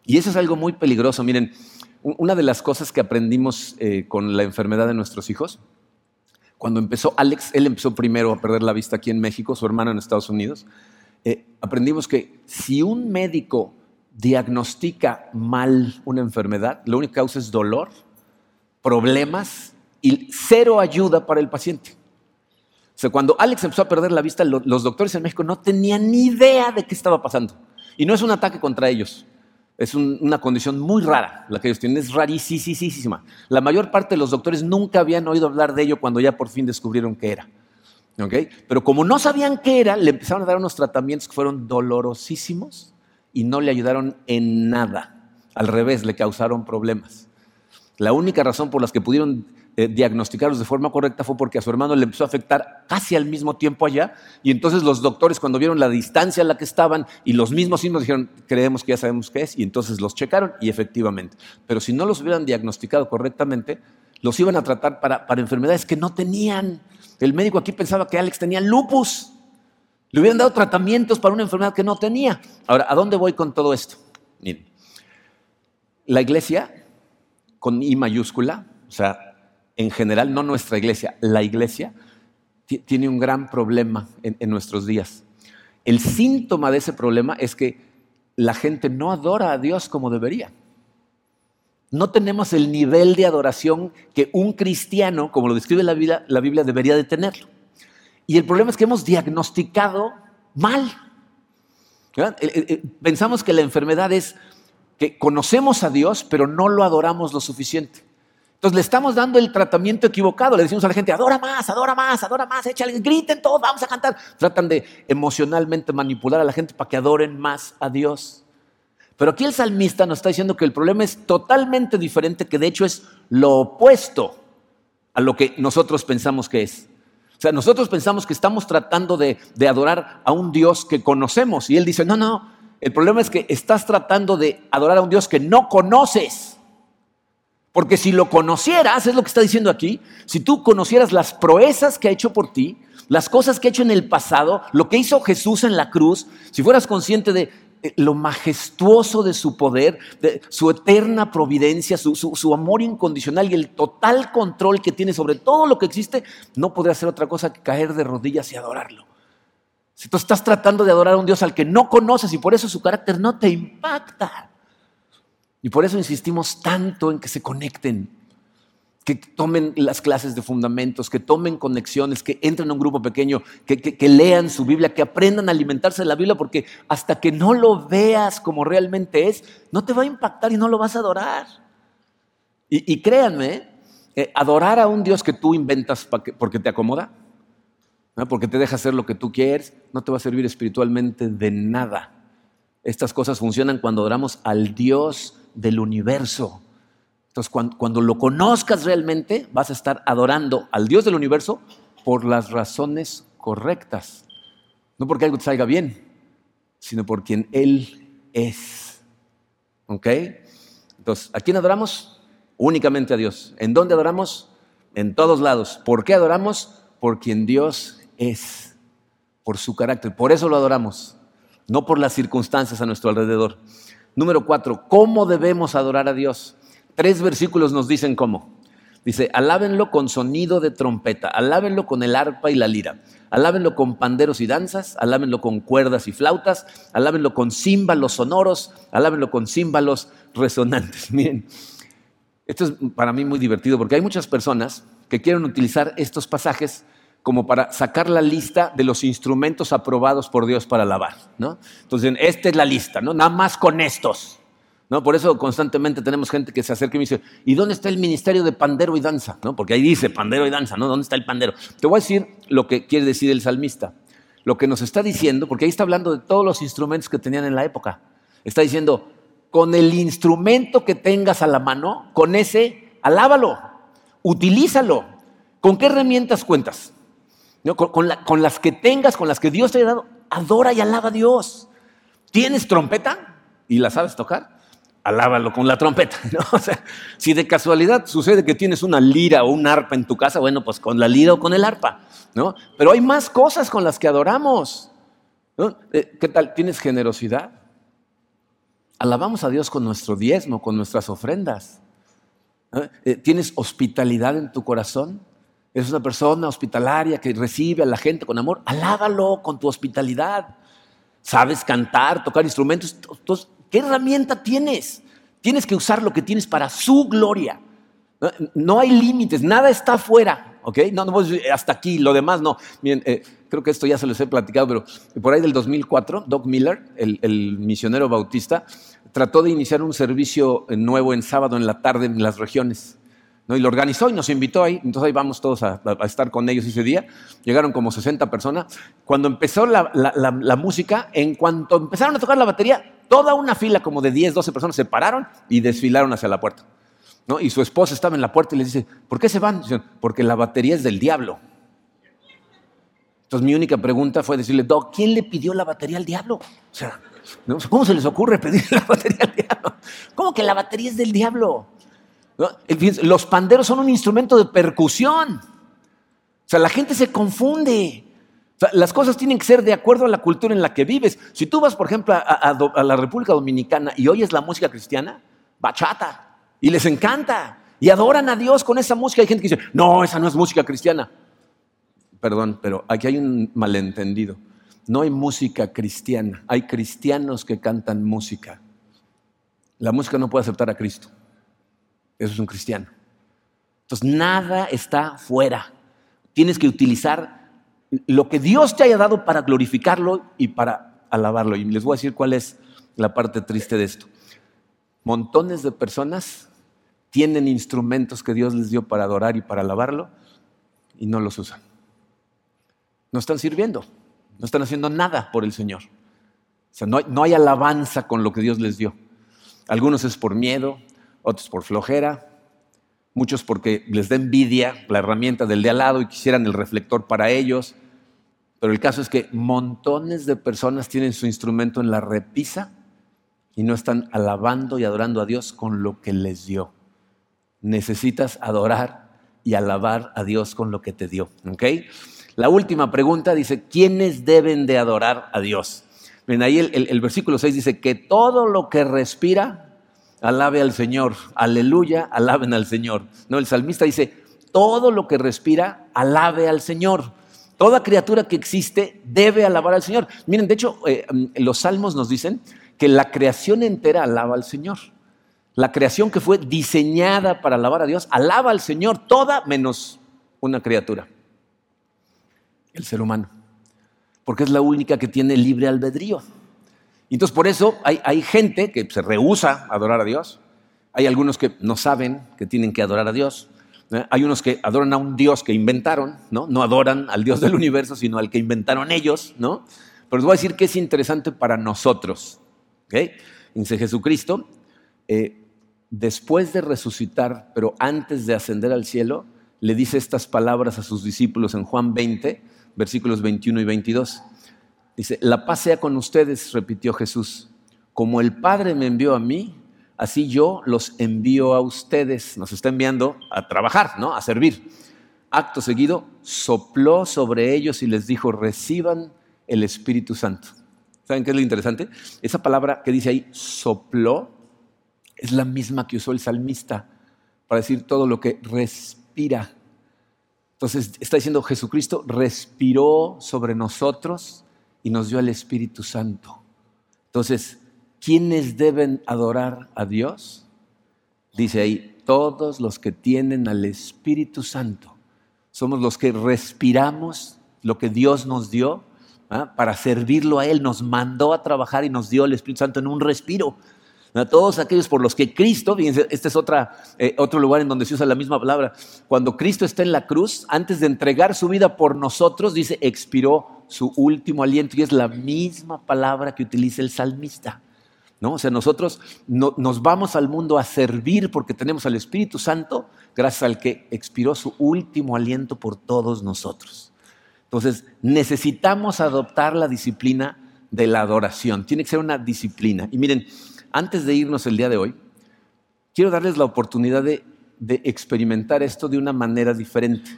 Y eso es algo muy peligroso. Miren, una de las cosas que aprendimos eh, con la enfermedad de nuestros hijos, cuando empezó Alex, él empezó primero a perder la vista aquí en México, su hermano en Estados Unidos, eh, aprendimos que si un médico diagnostica mal una enfermedad, lo único que causa es dolor, problemas y cero ayuda para el paciente sea, cuando Alex empezó a perder la vista, los doctores en México no tenían ni idea de qué estaba pasando. Y no es un ataque contra ellos. Es una condición muy rara la que ellos tienen. Es rarísima. La mayor parte de los doctores nunca habían oído hablar de ello cuando ya por fin descubrieron qué era. Pero como no sabían qué era, le empezaron a dar unos tratamientos que fueron dolorosísimos y no le ayudaron en nada. Al revés, le causaron problemas. La única razón por la que pudieron eh, diagnosticarlos de forma correcta fue porque a su hermano le empezó a afectar casi al mismo tiempo allá. Y entonces los doctores, cuando vieron la distancia a la que estaban y los mismos signos, dijeron, creemos que ya sabemos qué es. Y entonces los checaron y efectivamente. Pero si no los hubieran diagnosticado correctamente, los iban a tratar para, para enfermedades que no tenían. El médico aquí pensaba que Alex tenía lupus. Le hubieran dado tratamientos para una enfermedad que no tenía. Ahora, ¿a dónde voy con todo esto? Miren, la iglesia, con I mayúscula, o sea, en general, no nuestra iglesia, la iglesia, tiene un gran problema en, nuestros días. El síntoma de ese problema es que la gente no adora a Dios como debería. No tenemos el nivel de adoración que un cristiano, como lo describe la Biblia, debería de tenerlo. Y el problema es que hemos diagnosticado mal. Eh, eh, eh, pensamos que la enfermedad es que conocemos a Dios, pero no lo adoramos lo suficiente. Entonces le estamos dando el tratamiento equivocado. Le decimos a la gente, adora más, adora más, adora más, échale, griten todos, vamos a cantar. Tratan de emocionalmente manipular a la gente para que adoren más a Dios. Pero aquí el salmista nos está diciendo que el problema es totalmente diferente, que de hecho es lo opuesto a lo que nosotros pensamos que es. O sea, nosotros pensamos que estamos tratando de, de adorar a un Dios que conocemos. Y él dice, no, no, el problema es que estás tratando de adorar a un Dios que no conoces. Porque si lo conocieras, es lo que está diciendo aquí, si tú conocieras las proezas que ha hecho por ti, las cosas que ha hecho en el pasado, lo que hizo Jesús en la cruz, si fueras consciente de eh, lo majestuoso de su poder, de su eterna providencia, su, amor incondicional y el total control que tiene sobre todo lo que existe, no podría hacer otra cosa que caer de rodillas y adorarlo. Si tú estás tratando de adorar a un Dios al que no conoces y por eso su carácter no te impacta. Y por eso insistimos tanto en que se conecten, que tomen las clases de fundamentos, que tomen conexiones, que entren a un grupo pequeño, que, lean su Biblia, que aprendan a alimentarse de la Biblia, porque hasta que no lo veas como realmente es, no te va a impactar y no lo vas a adorar. Y, créanme eh, adorar a un Dios que tú inventas porque te acomoda, porque te deja hacer lo que tú quieres, no te va a servir espiritualmente de nada. Estas cosas funcionan cuando adoramos al Dios del universo. Entonces, cuando, lo conozcas realmente, vas a estar adorando al Dios del universo por las razones correctas. No porque algo te salga bien, sino por quien Él es. ¿Ok? Entonces, ¿a quién adoramos? Únicamente a Dios. ¿En dónde adoramos? En todos lados. ¿Por qué adoramos? Por quien Dios es, por su carácter. Por eso lo adoramos, no por las circunstancias a nuestro alrededor. Número cuatro, ¿cómo debemos adorar a Dios? Tres versículos nos dicen cómo. Dice, alábenlo con sonido de trompeta, alábenlo con el arpa y la lira, alábenlo con panderos y danzas, alábenlo con cuerdas y flautas, alábenlo con címbalos sonoros, alábenlo con címbalos resonantes. Miren, esto es para mí muy divertido porque hay muchas personas que quieren utilizar estos pasajes como para sacar la lista de los instrumentos aprobados por Dios para alabar. ¿no? Entonces, esta es la lista, ¿no? nada más con estos. ¿no? Por eso constantemente tenemos gente que se acerca y me dice, ¿y dónde está el ministerio de pandero y danza? ¿no? Porque ahí dice pandero y danza, ¿no? ¿Dónde está el pandero? Te voy a decir lo que quiere decir el salmista. Lo que nos está diciendo, porque ahí está hablando de todos los instrumentos que tenían en la época. Está diciendo, con el instrumento que tengas a la mano, con ese, alábalo, utilízalo. ¿Con qué herramientas cuentas? Con, con, las que tengas, con las que Dios te haya dado, adora y alaba a Dios. ¿Tienes trompeta y la sabes tocar? alábalo con la trompeta. Si de casualidad sucede que tienes una lira o un arpa en tu casa, bueno, pues con la lira o con el arpa, ¿no? Pero hay más cosas con las que adoramos. Eh, ¿Qué tal? ¿Tienes generosidad? Alabamos a Dios con nuestro diezmo, con nuestras ofrendas. Eh, ¿Tienes hospitalidad en tu corazón? ¿Eres una persona hospitalaria que recibe a la gente con amor? Alábalo con tu hospitalidad. ¿Sabes cantar, tocar instrumentos? ¿Qué herramienta tienes? Tienes que usar lo que tienes para su gloria. No hay límites, nada está afuera, ¿ok? No, no hasta aquí, lo demás no. Eh, creo que esto ya se los he platicado, pero por ahí del 2004, Doc Miller, el, el misionero bautista, trató de iniciar un servicio nuevo en sábado en la tarde en las regiones. Y lo organizó y nos invitó ahí. Entonces ahí vamos todos a, estar con ellos ese día. Llegaron como 60 personas. Cuando empezó la, música, en cuanto empezaron a tocar la batería, toda una fila como de 10, 12 personas se pararon y desfilaron hacia la puerta. ¿no? Y su esposa estaba en la puerta y les dice, ¿por qué se van? Porque la batería es del diablo. Entonces mi única pregunta fue decirle, Doc, ¿quién le pidió la batería al diablo? O sea, ¿cómo se les ocurre pedir la batería al diablo? ¿Cómo que la batería es del diablo? Los panderos son un instrumento de percusión. O sea, la gente se confunde. las cosas tienen que ser de acuerdo a la cultura en la que vives. Si tú vas, por ejemplo, a, la República Dominicana y oyes la música cristiana, bachata, y les encanta, y adoran a Dios con esa música. Hay gente que dice, no, esa no es música cristiana. Perdón, pero aquí hay un malentendido. No hay música cristiana, hay cristianos que cantan música. La música no puede aceptar a Cristo. Eso es un cristiano. Entonces, nada está fuera. Tienes que utilizar lo que Dios te haya dado para glorificarlo y para alabarlo. Y les voy a decir cuál es la parte triste de esto. Montones de personas tienen instrumentos que Dios les dio para adorar y para alabarlo y no los usan. No están sirviendo, no están haciendo nada por el Señor. O sea, no hay, no hay alabanza con lo que Dios les dio. Algunos es por miedo, otros por flojera, muchos porque les da envidia la herramienta del de al lado y quisieran el reflector para ellos. Pero el caso es que montones de personas tienen su instrumento en la repisa y no están alabando y adorando a Dios con lo que les dio. Necesitas adorar y alabar a Dios con lo que te dio. La última pregunta dice, ¿quiénes deben de adorar a Dios? Ven, ahí el, el versículo 6 dice que todo lo que respira alabe al Señor, aleluya, alaben al Señor. No, el salmista dice, todo lo que respira, alabe al Señor. Toda criatura que existe debe alabar al Señor. Miren, de hecho, eh, mm, los salmos nos dicen que la creación entera alaba al Señor. La creación que fue diseñada para alabar a Dios, alaba al Señor, toda menos una criatura, el ser humano, porque es la única que tiene libre albedrío. Entonces por eso hay, gente que se rehúsa a adorar a Dios. Hay algunos que no saben que tienen que adorar a Dios. Hay unos que adoran a un Dios que inventaron, ¿no? No adoran al Dios del universo, sino al que inventaron ellos, ¿no? Pero les voy a decir que es interesante para nosotros, ¿ok? Dice Jesucristo, eh, después de resucitar, pero antes de ascender al cielo, le dice estas palabras a sus discípulos en Juan 20, versículos 21 y 22. Dice, la paz sea con ustedes, repitió Jesús. Como el Padre me envió a mí, así yo los envío a ustedes. Nos está enviando a trabajar, ¿no? A servir. Acto seguido, sopló sobre ellos y les dijo, reciban el Espíritu Santo. ¿Saben qué es lo interesante? Esa palabra que dice ahí, sopló, es la misma que usó el salmista para decir todo lo que respira. Entonces está diciendo Jesucristo respiró sobre nosotros y nos dio el Espíritu Santo. Entonces, ¿quiénes deben adorar a Dios? Dice ahí, todos los que tienen al Espíritu Santo. Somos los que respiramos lo que Dios nos dio ¿ah? para servirlo a Él. Nos mandó a trabajar y nos dio el Espíritu Santo en un respiro. A todos aquellos por los que Cristo, fíjense, este es otra, eh, otro lugar en donde se usa la misma palabra, cuando Cristo está en la cruz, antes de entregar su vida por nosotros, dice, expiró su último aliento y es la misma palabra que utiliza el salmista. ¿no? O sea, nosotros nos vamos al mundo a servir porque tenemos al Espíritu Santo, gracias al que expiró su último aliento por todos nosotros. Entonces, necesitamos adoptar la disciplina de la adoración. Tiene que ser una disciplina. Y miren, antes de irnos el día de hoy, quiero darles la oportunidad de, experimentar esto de una manera diferente,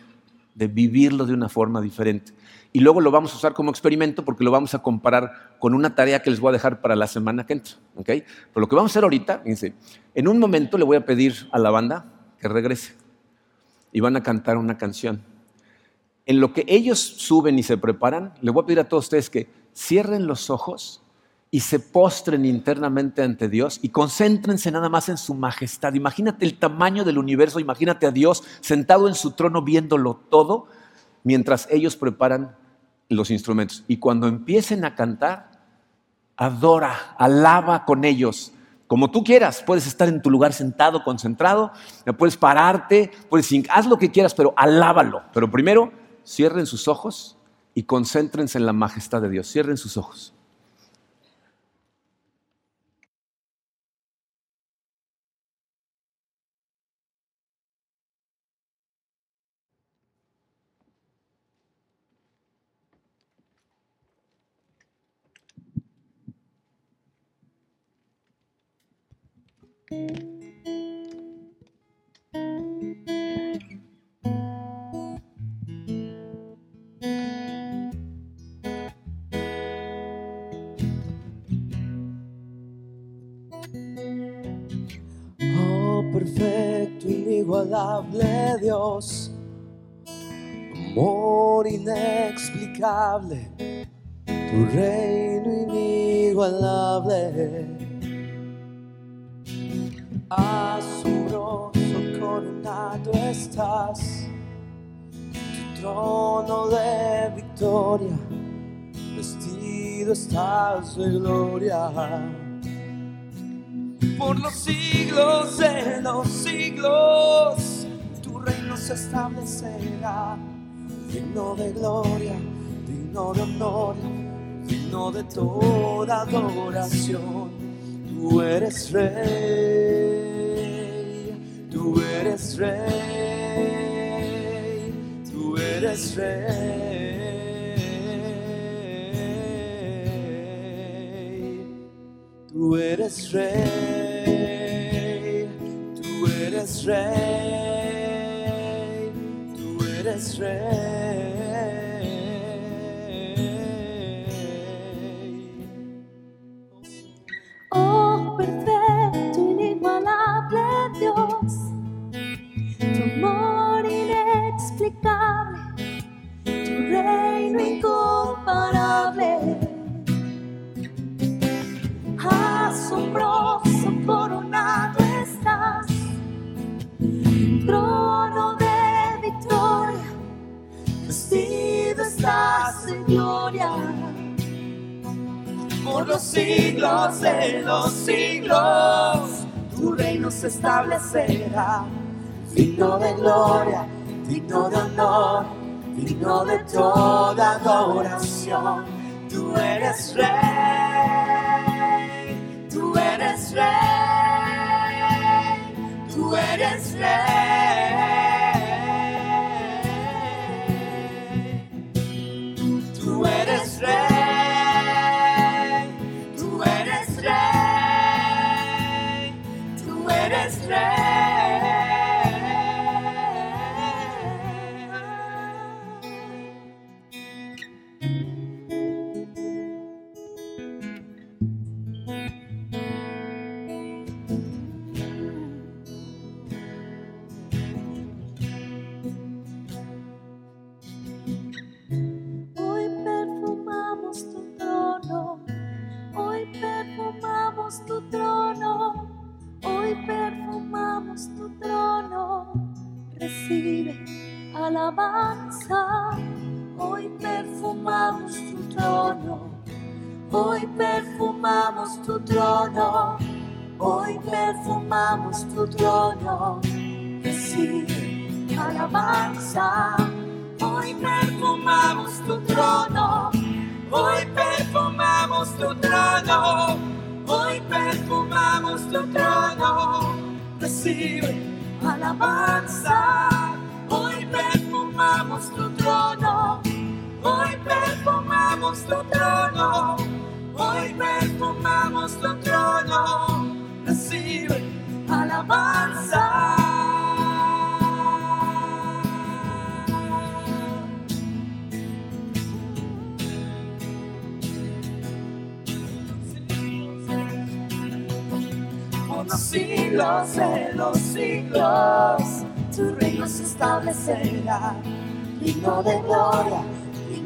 de vivirlo de una forma diferente. Y luego lo vamos a usar como experimento porque lo vamos a comparar con una tarea que les voy a dejar para la semana que entra. ¿okay? Pero lo que vamos a hacer ahorita, fíjense, en un momento le voy a pedir a la banda que regrese y van a cantar una canción. En lo que ellos suben y se preparan, le voy a pedir a todos ustedes que cierren los ojos y se postren internamente ante Dios y concéntrense nada más en su majestad. Imagínate el tamaño del universo, imagínate a Dios sentado en su trono viéndolo todo mientras ellos preparan los instrumentos. Y cuando empiecen a cantar, adora, alaba con ellos. Como tú quieras, puedes estar en tu lugar sentado, concentrado, puedes pararte, puedes, haz lo que quieras, pero alábalo. Pero primero, cierren sus ojos y concéntrense en la majestad de Dios. Cierren sus ojos. Amor inexplicable, tu reino inigualable. Asombroso coronado estás, tu trono de victoria, vestido estás de gloria. Por los siglos de los siglos, se establecerá, digno de gloria, digno de honor, digno de toda adoración. Tú eres rey tú eres rey, tú eres rey, tú eres rey, tú eres rey, eres los siglos, tu reino se establecerá digno de gloria, digno de honor, digno de toda adoración. Tú eres rey, tú eres rey, tú eres rey.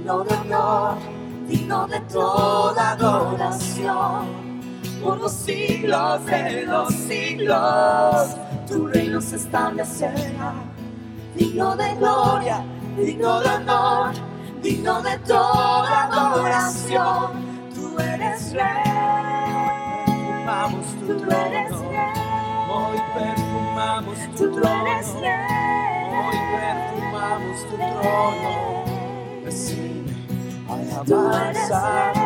Digno de honor, digno de toda adoración. Por los siglos de los siglos, tu reino se establecerá, digno de gloria, digno de honor, digno de toda adoración. Tú eres rey, perfumamos tu Tú eres trono. rey. Hoy perfumamos tu Tú eres trono. rey. Hoy perfumamos tu trono. Recibe Tú eres alabanza. rey.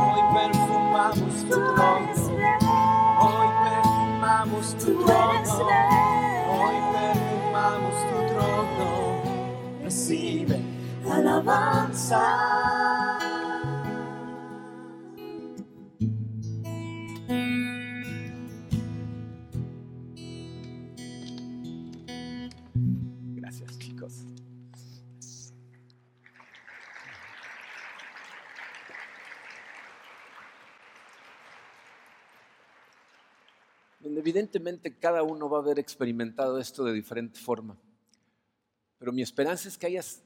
Hoy perfumamos tu Tú eres trono. rey. Hoy perfumamos tu Tú eres trono. rey. Hoy perfumamos tu trono. Recibe alabanza. Evidentemente cada uno va a haber experimentado esto de diferente forma. Pero mi esperanza es que hayas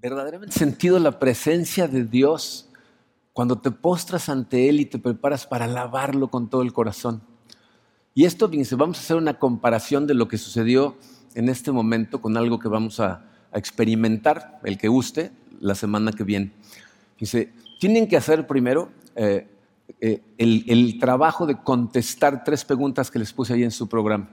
verdaderamente sentido la presencia de Dios cuando te postras ante Él y te preparas para alabarlo con todo el corazón. Y esto, vamos a hacer una comparación de lo que sucedió en este momento con algo que vamos a, a experimentar, el que guste, la semana que viene. Fíjense, tienen que hacer primero eh, eh, el, trabajo de contestar tres preguntas que les puse ahí en su programa,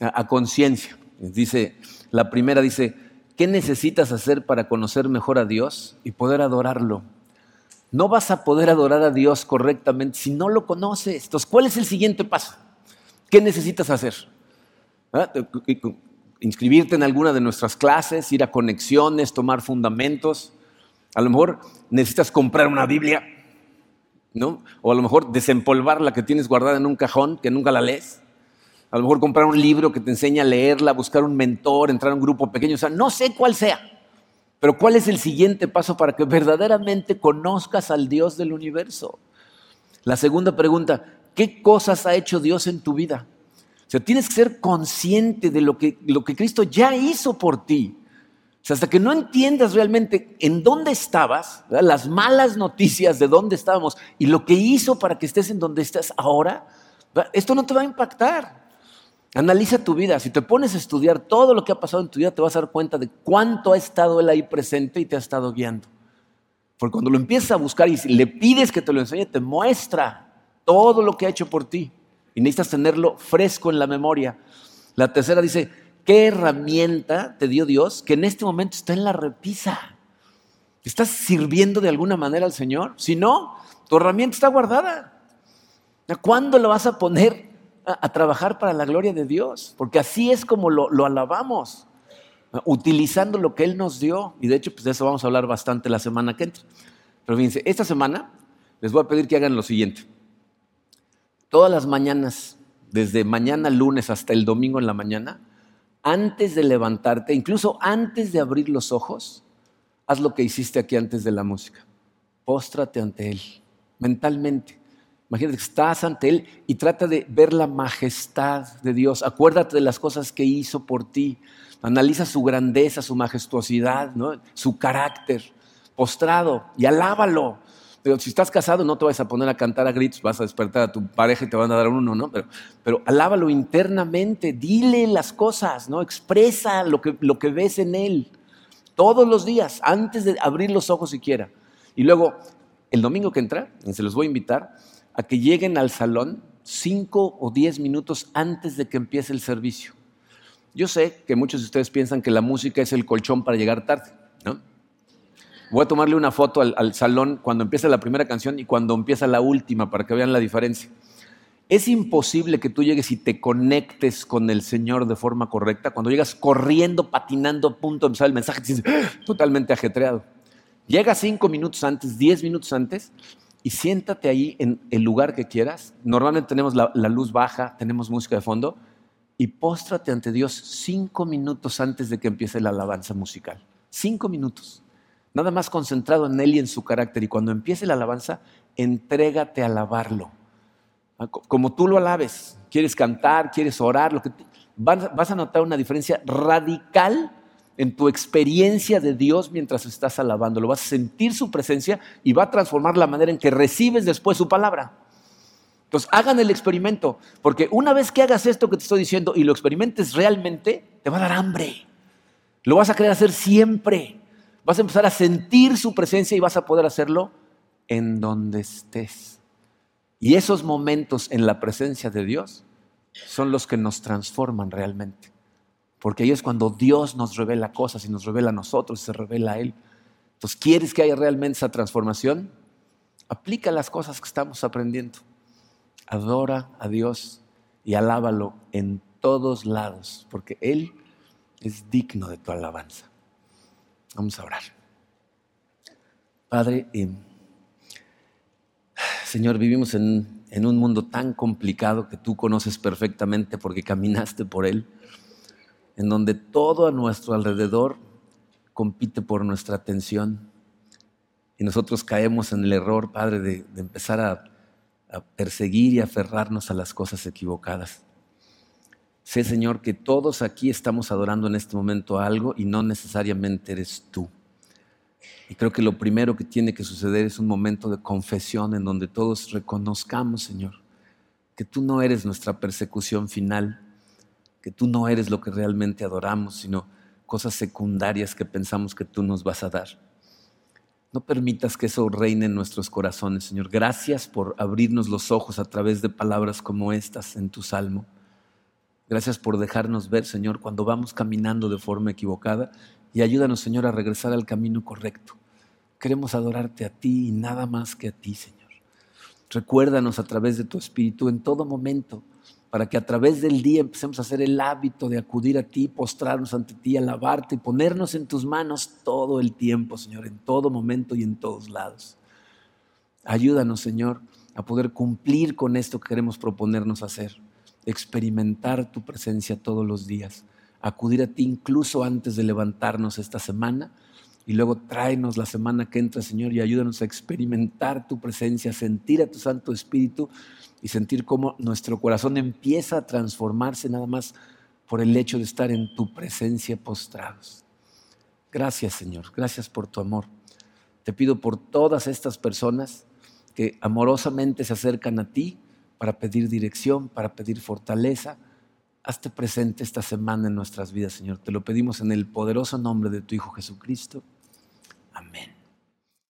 a, a conciencia. Dice, la primera dice, ¿qué necesitas hacer para conocer mejor a Dios y poder adorarlo? No vas a poder adorar a Dios correctamente si no lo conoces. Entonces, ¿cuál es el siguiente paso? ¿Qué necesitas hacer? ¿Ah? Inscribirte en alguna de nuestras clases, ir a conexiones, tomar fundamentos. A lo mejor necesitas comprar una Biblia, ¿no? O a lo mejor desempolvar la que tienes guardada en un cajón que nunca la lees. A lo mejor comprar un libro que te enseña a leerla, buscar un mentor, entrar a un grupo pequeño. O sea, no sé cuál sea. Pero ¿cuál es el siguiente paso para que verdaderamente conozcas al Dios del universo? La segunda pregunta, ¿qué cosas ha hecho Dios en tu vida? O sea, tienes que ser consciente de lo que, lo que Cristo ya hizo por ti. Hasta que no entiendas realmente en dónde estabas, las malas noticias de dónde estábamos y lo que hizo para que estés en donde estás ahora, esto no te va a impactar. Analiza tu vida. Si te pones a estudiar todo lo que ha pasado en tu vida, te vas a dar cuenta de cuánto ha estado Él ahí presente y te ha estado guiando. Porque cuando lo empiezas a buscar y le pides que te lo enseñe, te muestra todo lo que ha hecho por ti. Y necesitas tenerlo fresco en la memoria. La tercera dice, ¿Qué herramienta te dio Dios que en este momento está en la repisa? ¿Estás sirviendo de alguna manera al Señor? Si no, tu herramienta está guardada. ¿Cuándo lo vas a poner a, trabajar para la gloria de Dios? Porque así es como lo, lo, alabamos, utilizando lo que Él nos dio. Y de hecho, pues de eso vamos a hablar bastante la semana que entra. Pero fíjense, esta semana les voy a pedir que hagan lo siguiente. Todas las mañanas, desde mañana lunes hasta el domingo en la mañana, antes de levantarte, incluso antes de abrir los ojos, haz lo que hiciste aquí antes de la música. Póstrate ante Él, mentalmente. Imagínate que estás ante Él y trata de ver la majestad de Dios. Acuérdate de las cosas que hizo por ti. Analiza su grandeza, su majestuosidad, su carácter. Postrado y alábalo. Si estás casado, no te vas a poner a cantar a gritos, vas a despertar a tu pareja y te van a dar uno, ¿no? Pero, pero alábalo internamente, dile las cosas, ¿no? Expresa lo que, lo que ves en él todos los días, antes de abrir los ojos siquiera. Y luego, el domingo que entra, se los voy a invitar a que lleguen al salón cinco o diez minutos antes de que empiece el servicio. Yo sé que muchos de ustedes piensan que la música es el colchón para llegar tarde. Voy a tomarle una foto al, salón cuando empieza la primera canción y cuando empieza la última para que vean la diferencia. Es imposible que tú llegues y te conectes con el Señor de forma correcta cuando llegas corriendo, patinando, punto el mensaje, ¡Ah! totalmente ajetreado. Llega cinco minutos antes, diez minutos antes y siéntate ahí en el lugar que quieras. Normalmente tenemos la, la luz baja, tenemos música de fondo y póstrate ante Dios cinco minutos antes de que empiece la alabanza musical. Cinco minutos nada más concentrado en Él y en su carácter. Y cuando empiece la alabanza, entrégate a alabarlo. Ah, como tú lo alabes, quieres cantar, quieres orar, lo que vas a notar una diferencia radical en tu experiencia de Dios mientras estás alabando. Lo vas a sentir su presencia y va a transformar la manera en que recibes después su palabra. Entonces, hagan el experimento, porque una vez que hagas esto que te estoy diciendo y lo experimentes realmente, te va a dar hambre. Lo vas a querer hacer siempre. Vas a empezar a sentir su presencia y vas a poder hacerlo en donde estés. Y esos momentos en la presencia de Dios son los que nos transforman realmente. Porque ahí es cuando Dios nos revela cosas y nos revela a nosotros y se revela a Él. Entonces, ¿quieres que haya realmente esa transformación? Aplica las cosas que estamos aprendiendo. Adora a Dios y alábalo en todos lados, porque Él es digno de tu alabanza. Vamos a orar. Padre, eh, Señor, vivimos en, en un mundo tan complicado que tú conoces perfectamente porque caminaste por él, en donde todo a nuestro alrededor compite por nuestra atención y nosotros caemos en el error, Padre, de, empezar a perseguir y aferrarnos a las cosas equivocadas. Sé, Señor, que todos aquí estamos adorando en este momento algo y no necesariamente eres tú. Y creo que lo primero que tiene que suceder es un momento de confesión en donde todos reconozcamos, Señor, que tú no eres nuestra persecución final, que tú no eres lo que realmente adoramos, sino cosas secundarias que pensamos que tú nos vas a dar. No permitas que eso reine en nuestros corazones, Señor. Gracias por abrirnos los ojos a través de palabras como estas en tu salmo. Gracias por dejarnos ver, Señor, cuando vamos caminando de forma equivocada y ayúdanos, Señor, a regresar al camino correcto. Queremos adorarte a ti y nada más que a ti, Señor. Recuérdanos a través de tu Espíritu en todo momento, para que a través del día empecemos a hacer el hábito de acudir a ti, postrarnos ante ti, alabarte y ponernos en tus manos todo el tiempo, Señor, en todo momento y en todos lados. Ayúdanos, Señor, a poder cumplir con esto que queremos proponernos hacer experimentar tu presencia todos los días, acudir a ti incluso antes de levantarnos esta semana y luego tráenos la semana que entra, Señor, y ayúdanos a experimentar tu presencia, sentir a tu Santo Espíritu y sentir cómo nuestro corazón empieza a transformarse nada más por el hecho de estar en tu presencia postrados. Gracias, Señor, gracias por tu amor. Te pido por todas estas personas que amorosamente se acercan a ti para pedir dirección, para pedir fortaleza. Hazte presente esta semana en nuestras vidas, Señor. Te lo pedimos en el poderoso nombre de tu Hijo Jesucristo. Amén.